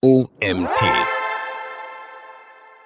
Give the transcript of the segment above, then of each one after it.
OMT.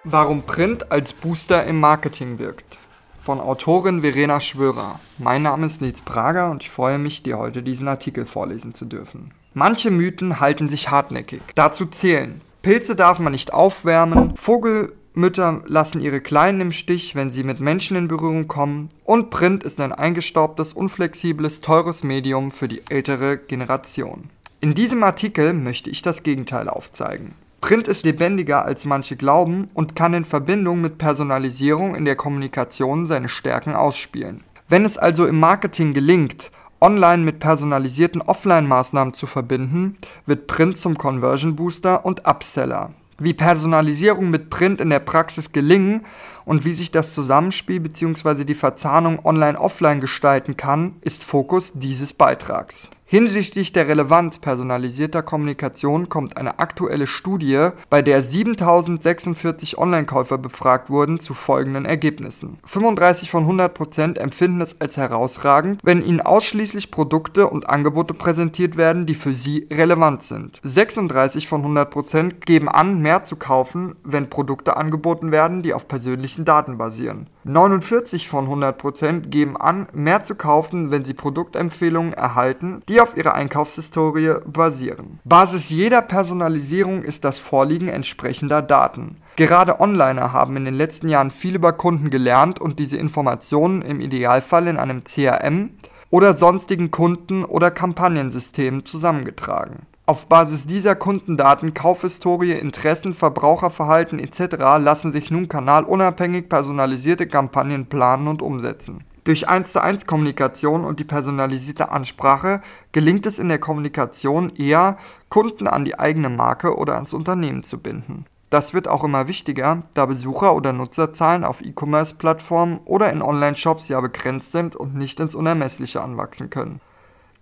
Warum Print als Booster im Marketing wirkt. Von Autorin Verena Schwörer. Mein Name ist Nils Prager und ich freue mich, dir heute diesen Artikel vorlesen zu dürfen. Manche Mythen halten sich hartnäckig. Dazu zählen. Pilze darf man nicht aufwärmen, Vogelmütter lassen ihre Kleinen im Stich, wenn sie mit Menschen in Berührung kommen und Print ist ein eingestaubtes, unflexibles, teures Medium für die ältere Generation. In diesem Artikel möchte ich das Gegenteil aufzeigen. Print ist lebendiger als manche glauben und kann in Verbindung mit Personalisierung in der Kommunikation seine Stärken ausspielen. Wenn es also im Marketing gelingt, online mit personalisierten Offline-Maßnahmen zu verbinden, wird Print zum Conversion Booster und Upseller. Wie Personalisierung mit Print in der Praxis gelingen und wie sich das Zusammenspiel bzw. die Verzahnung online-offline gestalten kann, ist Fokus dieses Beitrags. Hinsichtlich der Relevanz personalisierter Kommunikation kommt eine aktuelle Studie, bei der 7046 Online-Käufer befragt wurden, zu folgenden Ergebnissen. 35 von 100 Prozent empfinden es als herausragend, wenn ihnen ausschließlich Produkte und Angebote präsentiert werden, die für sie relevant sind. 36 von 100 Prozent geben an, mehr zu kaufen, wenn Produkte angeboten werden, die auf persönlichen Daten basieren. 49 von 100 Prozent geben an, mehr zu kaufen, wenn sie Produktempfehlungen erhalten, die auf ihrer Einkaufshistorie basieren. Basis jeder Personalisierung ist das Vorliegen entsprechender Daten. Gerade Onliner haben in den letzten Jahren viel über Kunden gelernt und diese Informationen im Idealfall in einem CRM oder sonstigen Kunden- oder Kampagnensystemen zusammengetragen. Auf Basis dieser Kundendaten, Kaufhistorie, Interessen, Verbraucherverhalten etc. lassen sich nun kanalunabhängig personalisierte Kampagnen planen und umsetzen. Durch 1 zu 1 Kommunikation und die personalisierte Ansprache gelingt es in der Kommunikation eher, Kunden an die eigene Marke oder ans Unternehmen zu binden. Das wird auch immer wichtiger, da Besucher- oder Nutzerzahlen auf E-Commerce-Plattformen oder in Online-Shops ja begrenzt sind und nicht ins Unermessliche anwachsen können.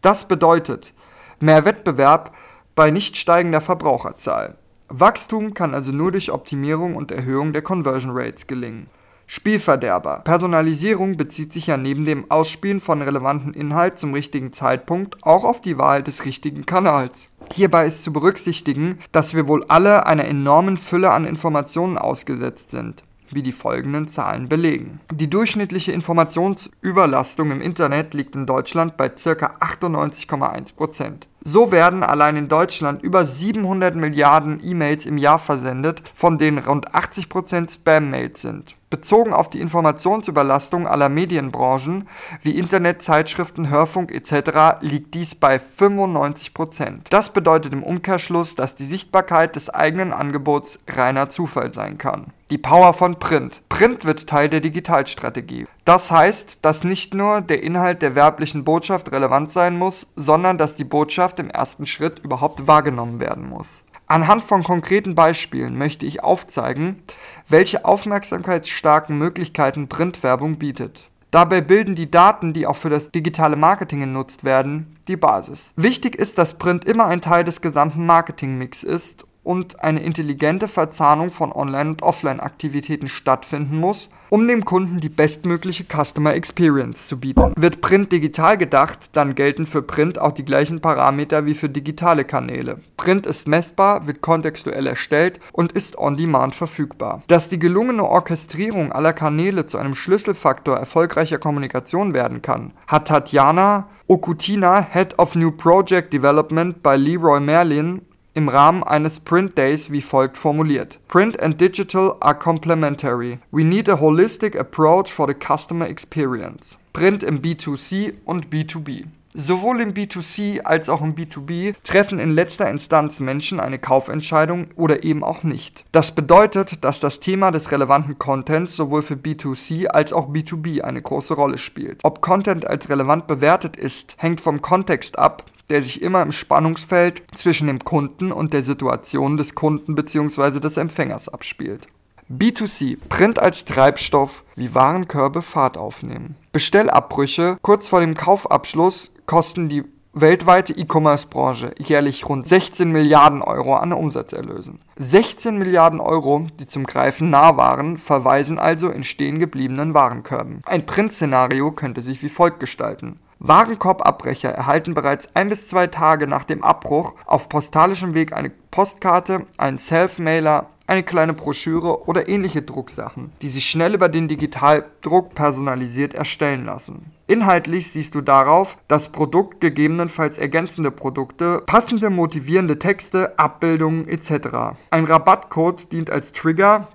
Das bedeutet mehr Wettbewerb bei nicht steigender Verbraucherzahl. Wachstum kann also nur durch Optimierung und Erhöhung der Conversion Rates gelingen. Spielverderber. Personalisierung bezieht sich ja neben dem Ausspielen von relevanten Inhalt zum richtigen Zeitpunkt auch auf die Wahl des richtigen Kanals. Hierbei ist zu berücksichtigen, dass wir wohl alle einer enormen Fülle an Informationen ausgesetzt sind wie die folgenden Zahlen belegen. Die durchschnittliche Informationsüberlastung im Internet liegt in Deutschland bei ca. 98,1%. So werden allein in Deutschland über 700 Milliarden E-Mails im Jahr versendet, von denen rund 80% Spam-Mails sind. Bezogen auf die Informationsüberlastung aller Medienbranchen wie Internet, Zeitschriften, Hörfunk etc. liegt dies bei 95%. Das bedeutet im Umkehrschluss, dass die Sichtbarkeit des eigenen Angebots reiner Zufall sein kann. Die Power von Print. Print wird Teil der Digitalstrategie. Das heißt, dass nicht nur der Inhalt der werblichen Botschaft relevant sein muss, sondern dass die Botschaft im ersten Schritt überhaupt wahrgenommen werden muss. Anhand von konkreten Beispielen möchte ich aufzeigen, welche aufmerksamkeitsstarken Möglichkeiten Printwerbung bietet. Dabei bilden die Daten, die auch für das digitale Marketing genutzt werden, die Basis. Wichtig ist, dass Print immer ein Teil des gesamten Marketingmix ist und eine intelligente Verzahnung von Online- und Offline-Aktivitäten stattfinden muss, um dem Kunden die bestmögliche Customer Experience zu bieten. Wird Print digital gedacht, dann gelten für Print auch die gleichen Parameter wie für digitale Kanäle. Print ist messbar, wird kontextuell erstellt und ist on demand verfügbar. Dass die gelungene Orchestrierung aller Kanäle zu einem Schlüsselfaktor erfolgreicher Kommunikation werden kann, hat Tatjana Okutina, Head of New Project Development bei Leroy Merlin, im Rahmen eines Print Days wie folgt formuliert: Print and digital are complementary. We need a holistic approach for the customer experience. Print im B2C und B2B. Sowohl im B2C als auch im B2B treffen in letzter Instanz Menschen eine Kaufentscheidung oder eben auch nicht. Das bedeutet, dass das Thema des relevanten Contents sowohl für B2C als auch B2B eine große Rolle spielt. Ob Content als relevant bewertet ist, hängt vom Kontext ab, der sich immer im Spannungsfeld zwischen dem Kunden und der Situation des Kunden bzw. des Empfängers abspielt. B2C, Print als Treibstoff, wie Warenkörbe Fahrt aufnehmen. Bestellabbrüche kurz vor dem Kaufabschluss kosten die weltweite E-Commerce-Branche jährlich rund 16 Milliarden Euro an Umsatzerlösen. 16 Milliarden Euro, die zum Greifen nah waren, verweisen also in stehen gebliebenen Warenkörben. Ein Print-Szenario könnte sich wie folgt gestalten. Warenkorbabbrecher erhalten bereits ein bis zwei Tage nach dem Abbruch auf postalischem Weg eine Postkarte, einen Self-Mailer, eine kleine Broschüre oder ähnliche Drucksachen, die sich schnell über den Digitaldruck personalisiert erstellen lassen. Inhaltlich siehst du darauf das Produkt, gegebenenfalls ergänzende Produkte, passende motivierende Texte, Abbildungen etc. Ein Rabattcode dient als Trigger,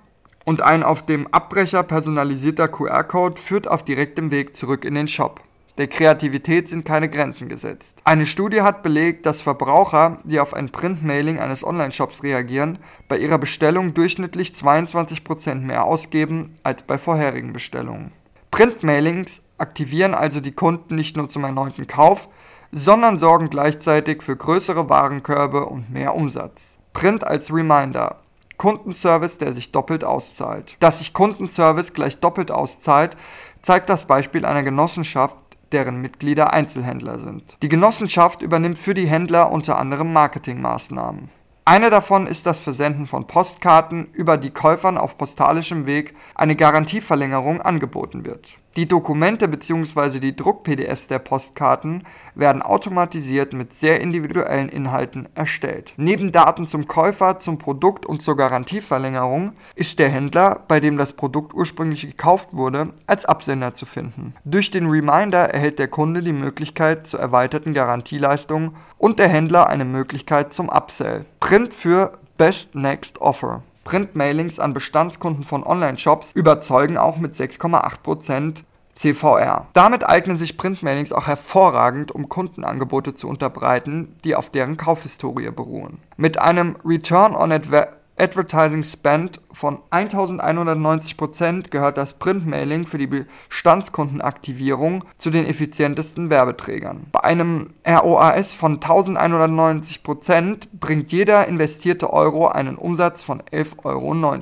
und ein auf dem Abbrecher personalisierter QR-Code führt auf direktem Weg zurück in den Shop. Der Kreativität sind keine Grenzen gesetzt. Eine Studie hat belegt, dass Verbraucher, die auf ein Printmailing eines Online-Shops reagieren, bei ihrer Bestellung durchschnittlich 22% mehr ausgeben als bei vorherigen Bestellungen. Printmailings aktivieren also die Kunden nicht nur zum erneuten Kauf, sondern sorgen gleichzeitig für größere Warenkörbe und mehr Umsatz. Print als Reminder. Kundenservice, der sich doppelt auszahlt. Dass sich Kundenservice gleich doppelt auszahlt, zeigt das Beispiel einer Genossenschaft, deren Mitglieder Einzelhändler sind. Die Genossenschaft übernimmt für die Händler unter anderem Marketingmaßnahmen. Eine davon ist das Versenden von Postkarten, über die Käufern auf postalischem Weg eine Garantieverlängerung angeboten wird. Die Dokumente bzw. die Druck-PDFs der Postkarten werden automatisiert mit sehr individuellen Inhalten erstellt. Neben Daten zum Käufer, zum Produkt und zur Garantieverlängerung ist der Händler, bei dem das Produkt ursprünglich gekauft wurde, als Absender zu finden. Durch den Reminder erhält der Kunde die Möglichkeit zur erweiterten Garantieleistung und der Händler eine Möglichkeit zum Upsell. Print für Best Next Offer. Printmailings an Bestandskunden von Online-Shops überzeugen auch mit 6,8% CVR. Damit eignen sich Printmailings auch hervorragend, um Kundenangebote zu unterbreiten, die auf deren Kaufhistorie beruhen. Mit einem Return on Adver Advertising Spend von 1190% gehört das Printmailing für die Bestandskundenaktivierung zu den effizientesten Werbeträgern. Bei einem ROAS von 1190% bringt jeder investierte Euro einen Umsatz von 11,90 Euro.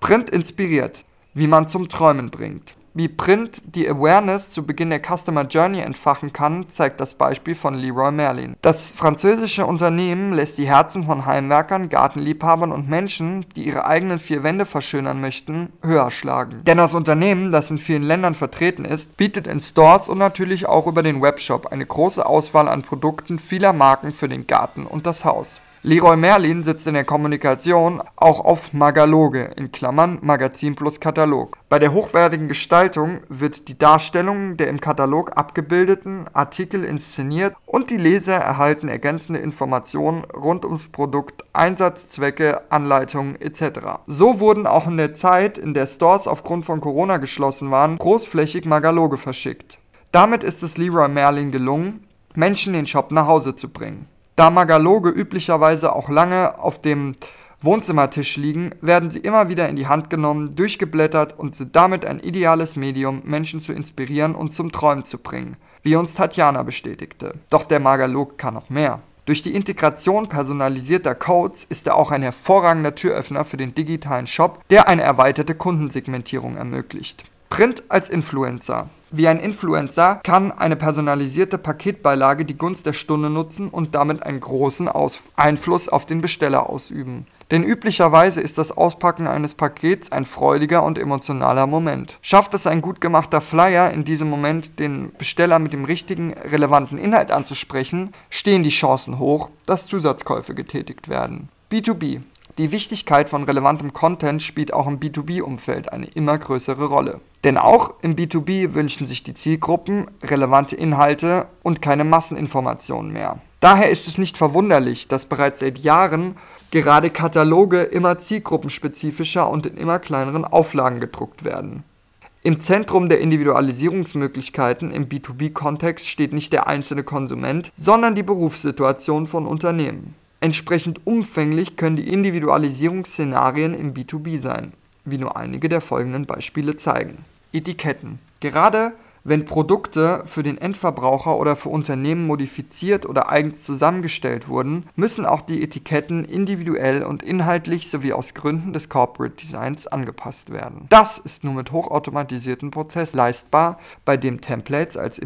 Print inspiriert, wie man zum Träumen bringt. Wie Print die Awareness zu Beginn der Customer Journey entfachen kann, zeigt das Beispiel von Leroy Merlin. Das französische Unternehmen lässt die Herzen von Heimwerkern, Gartenliebhabern und Menschen, die ihre eigenen vier Wände verschönern möchten, höher schlagen. Denn das Unternehmen, das in vielen Ländern vertreten ist, bietet in Stores und natürlich auch über den Webshop eine große Auswahl an Produkten vieler Marken für den Garten und das Haus. Leroy Merlin sitzt in der Kommunikation auch auf Magaloge in Klammern (Magazin plus Katalog). Bei der hochwertigen Gestaltung wird die Darstellung der im Katalog abgebildeten Artikel inszeniert und die Leser erhalten ergänzende Informationen rund ums Produkt, Einsatzzwecke, Anleitungen etc. So wurden auch in der Zeit, in der Stores aufgrund von Corona geschlossen waren, großflächig Magaloge verschickt. Damit ist es Leroy Merlin gelungen, Menschen den Shop nach Hause zu bringen da Magaloge üblicherweise auch lange auf dem Wohnzimmertisch liegen, werden sie immer wieder in die Hand genommen, durchgeblättert und sind damit ein ideales Medium, Menschen zu inspirieren und zum Träumen zu bringen, wie uns Tatjana bestätigte. Doch der Magalog kann noch mehr. Durch die Integration personalisierter Codes ist er auch ein hervorragender Türöffner für den digitalen Shop, der eine erweiterte Kundensegmentierung ermöglicht. Print als Influencer. Wie ein Influencer kann eine personalisierte Paketbeilage die Gunst der Stunde nutzen und damit einen großen Aus Einfluss auf den Besteller ausüben. Denn üblicherweise ist das Auspacken eines Pakets ein freudiger und emotionaler Moment. Schafft es ein gut gemachter Flyer in diesem Moment, den Besteller mit dem richtigen, relevanten Inhalt anzusprechen, stehen die Chancen hoch, dass Zusatzkäufe getätigt werden. B2B. Die Wichtigkeit von relevantem Content spielt auch im B2B-Umfeld eine immer größere Rolle. Denn auch im B2B wünschen sich die Zielgruppen relevante Inhalte und keine Masseninformationen mehr. Daher ist es nicht verwunderlich, dass bereits seit Jahren gerade Kataloge immer zielgruppenspezifischer und in immer kleineren Auflagen gedruckt werden. Im Zentrum der Individualisierungsmöglichkeiten im B2B-Kontext steht nicht der einzelne Konsument, sondern die Berufssituation von Unternehmen. Entsprechend umfänglich können die Individualisierungsszenarien im B2B sein, wie nur einige der folgenden Beispiele zeigen. Etiketten. Gerade wenn Produkte für den Endverbraucher oder für Unternehmen modifiziert oder eigens zusammengestellt wurden, müssen auch die Etiketten individuell und inhaltlich sowie aus Gründen des Corporate Designs angepasst werden. Das ist nur mit hochautomatisierten Prozessen leistbar, bei dem Templates als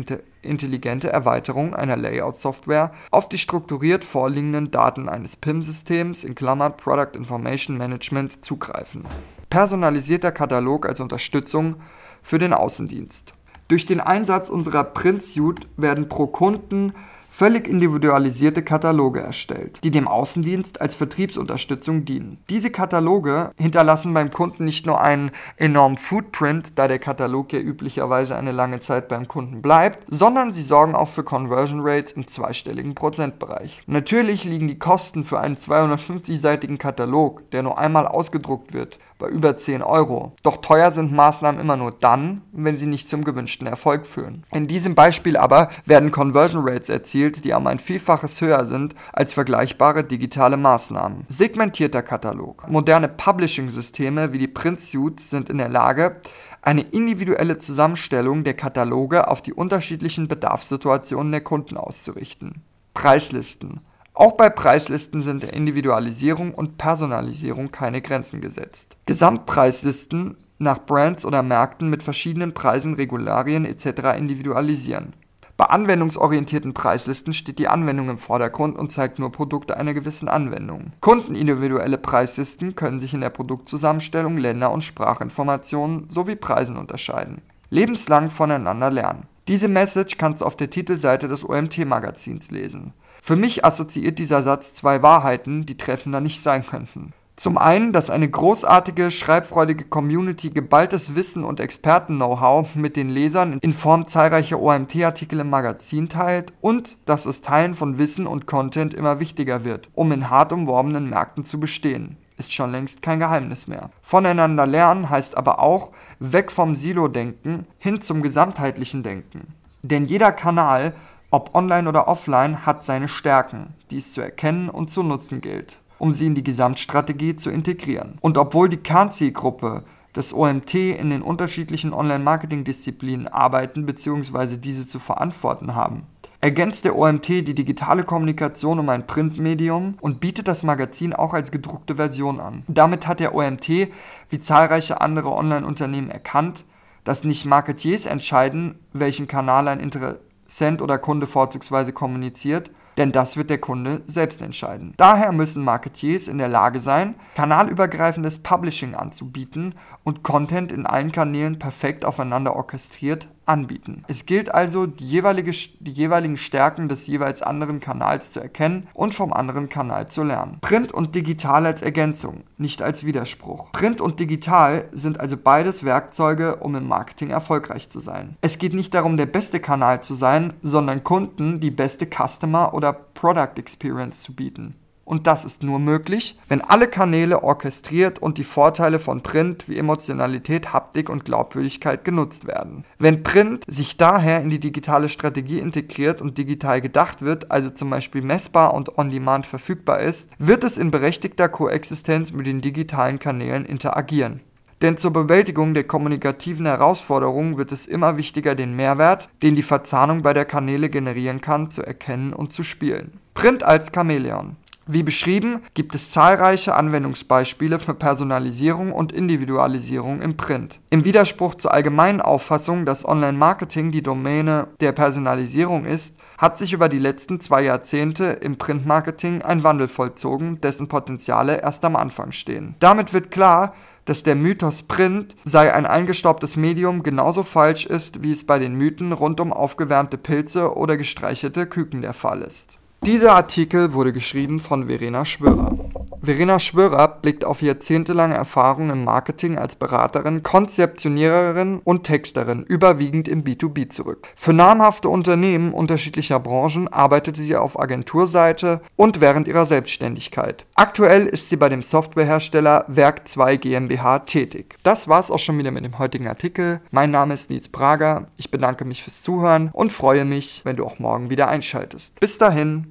intelligente Erweiterung einer Layout-Software auf die strukturiert vorliegenden Daten eines PIM-Systems in Klammern Product Information Management zugreifen. Personalisierter Katalog als Unterstützung für den Außendienst. Durch den Einsatz unserer Print-Suite werden pro Kunden völlig individualisierte Kataloge erstellt, die dem Außendienst als Vertriebsunterstützung dienen. Diese Kataloge hinterlassen beim Kunden nicht nur einen enormen Footprint, da der Katalog ja üblicherweise eine lange Zeit beim Kunden bleibt, sondern sie sorgen auch für Conversion Rates im zweistelligen Prozentbereich. Natürlich liegen die Kosten für einen 250-seitigen Katalog, der nur einmal ausgedruckt wird, bei über 10 Euro. Doch teuer sind Maßnahmen immer nur dann, wenn sie nicht zum gewünschten Erfolg führen. In diesem Beispiel aber werden Conversion Rates erzielt, die um ein Vielfaches höher sind als vergleichbare digitale Maßnahmen. Segmentierter Katalog. Moderne Publishing-Systeme wie die Print Suite sind in der Lage, eine individuelle Zusammenstellung der Kataloge auf die unterschiedlichen Bedarfssituationen der Kunden auszurichten. Preislisten. Auch bei Preislisten sind der Individualisierung und Personalisierung keine Grenzen gesetzt. Gesamtpreislisten nach Brands oder Märkten mit verschiedenen Preisen, Regularien etc. individualisieren. Bei anwendungsorientierten Preislisten steht die Anwendung im Vordergrund und zeigt nur Produkte einer gewissen Anwendung. Kundenindividuelle Preislisten können sich in der Produktzusammenstellung, Länder- und Sprachinformationen sowie Preisen unterscheiden. Lebenslang voneinander lernen. Diese Message kannst du auf der Titelseite des OMT-Magazins lesen. Für mich assoziiert dieser Satz zwei Wahrheiten, die treffender nicht sein könnten. Zum einen, dass eine großartige, schreibfreudige Community geballtes Wissen und Experten-Know-how mit den Lesern in Form zahlreicher OMT-Artikel im Magazin teilt und dass das Teilen von Wissen und Content immer wichtiger wird, um in hart umworbenen Märkten zu bestehen. Ist schon längst kein Geheimnis mehr. Voneinander lernen heißt aber auch weg vom Silo-Denken hin zum gesamtheitlichen Denken. Denn jeder Kanal ob online oder offline, hat seine Stärken, die es zu erkennen und zu nutzen gilt, um sie in die Gesamtstrategie zu integrieren. Und obwohl die Kernzielgruppe des OMT in den unterschiedlichen Online-Marketing-Disziplinen arbeiten bzw. diese zu verantworten haben, ergänzt der OMT die digitale Kommunikation um ein Printmedium und bietet das Magazin auch als gedruckte Version an. Damit hat der OMT, wie zahlreiche andere Online-Unternehmen erkannt, dass nicht Marketiers entscheiden, welchen Kanal ein Inter Cent oder Kunde vorzugsweise kommuniziert, denn das wird der Kunde selbst entscheiden. Daher müssen Marketiers in der Lage sein, kanalübergreifendes Publishing anzubieten und Content in allen Kanälen perfekt aufeinander orchestriert anbieten. Es gilt also, die, jeweilige, die jeweiligen Stärken des jeweils anderen Kanals zu erkennen und vom anderen Kanal zu lernen. Print und digital als Ergänzung, nicht als Widerspruch. Print und digital sind also beides Werkzeuge, um im Marketing erfolgreich zu sein. Es geht nicht darum, der beste Kanal zu sein, sondern Kunden die beste Customer oder Product Experience zu bieten. Und das ist nur möglich, wenn alle Kanäle orchestriert und die Vorteile von Print wie Emotionalität, Haptik und Glaubwürdigkeit genutzt werden. Wenn Print sich daher in die digitale Strategie integriert und digital gedacht wird, also zum Beispiel messbar und on-demand verfügbar ist, wird es in berechtigter Koexistenz mit den digitalen Kanälen interagieren. Denn zur Bewältigung der kommunikativen Herausforderungen wird es immer wichtiger, den Mehrwert, den die Verzahnung bei der Kanäle generieren kann, zu erkennen und zu spielen. Print als Chamäleon. Wie beschrieben, gibt es zahlreiche Anwendungsbeispiele für Personalisierung und Individualisierung im Print. Im Widerspruch zur allgemeinen Auffassung, dass Online-Marketing die Domäne der Personalisierung ist, hat sich über die letzten zwei Jahrzehnte im Printmarketing ein Wandel vollzogen, dessen Potenziale erst am Anfang stehen. Damit wird klar, dass der Mythos Print sei ein eingestaubtes Medium genauso falsch ist, wie es bei den Mythen rund um aufgewärmte Pilze oder gestreichelte Küken der Fall ist. Dieser Artikel wurde geschrieben von Verena Schwörer. Verena Schwörer blickt auf jahrzehntelange Erfahrung im Marketing als Beraterin, Konzeptioniererin und Texterin, überwiegend im B2B zurück. Für namhafte Unternehmen unterschiedlicher Branchen arbeitet sie auf Agenturseite und während ihrer Selbstständigkeit. Aktuell ist sie bei dem Softwarehersteller Werk 2 GmbH tätig. Das war's auch schon wieder mit dem heutigen Artikel. Mein Name ist Nils Prager. Ich bedanke mich fürs Zuhören und freue mich, wenn du auch morgen wieder einschaltest. Bis dahin.